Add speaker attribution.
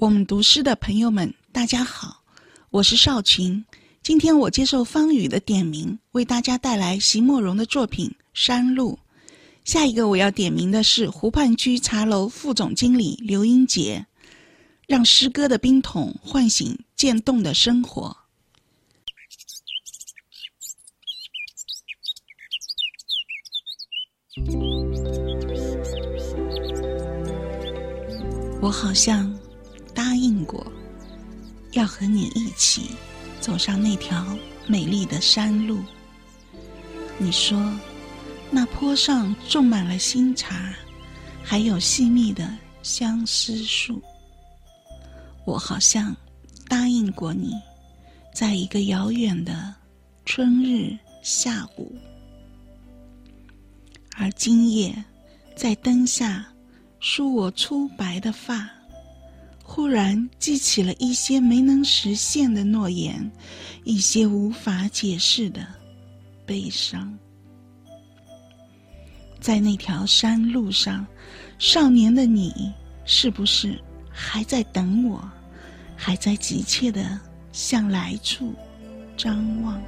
Speaker 1: 我们读诗的朋友们，大家好，我是少群。今天我接受方宇的点名，为大家带来席慕容的作品《山路》。下一个我要点名的是湖畔居茶楼副总经理刘英杰，让诗歌的冰桶唤醒渐冻的生活。我好像。答应过，要和你一起走上那条美丽的山路。你说，那坡上种满了新茶，还有细密的相思树。我好像答应过你，在一个遥远的春日下午，而今夜在灯下梳我粗白的发。突然记起了一些没能实现的诺言，一些无法解释的悲伤。在那条山路上，少年的你，是不是还在等我？还在急切的向来处张望？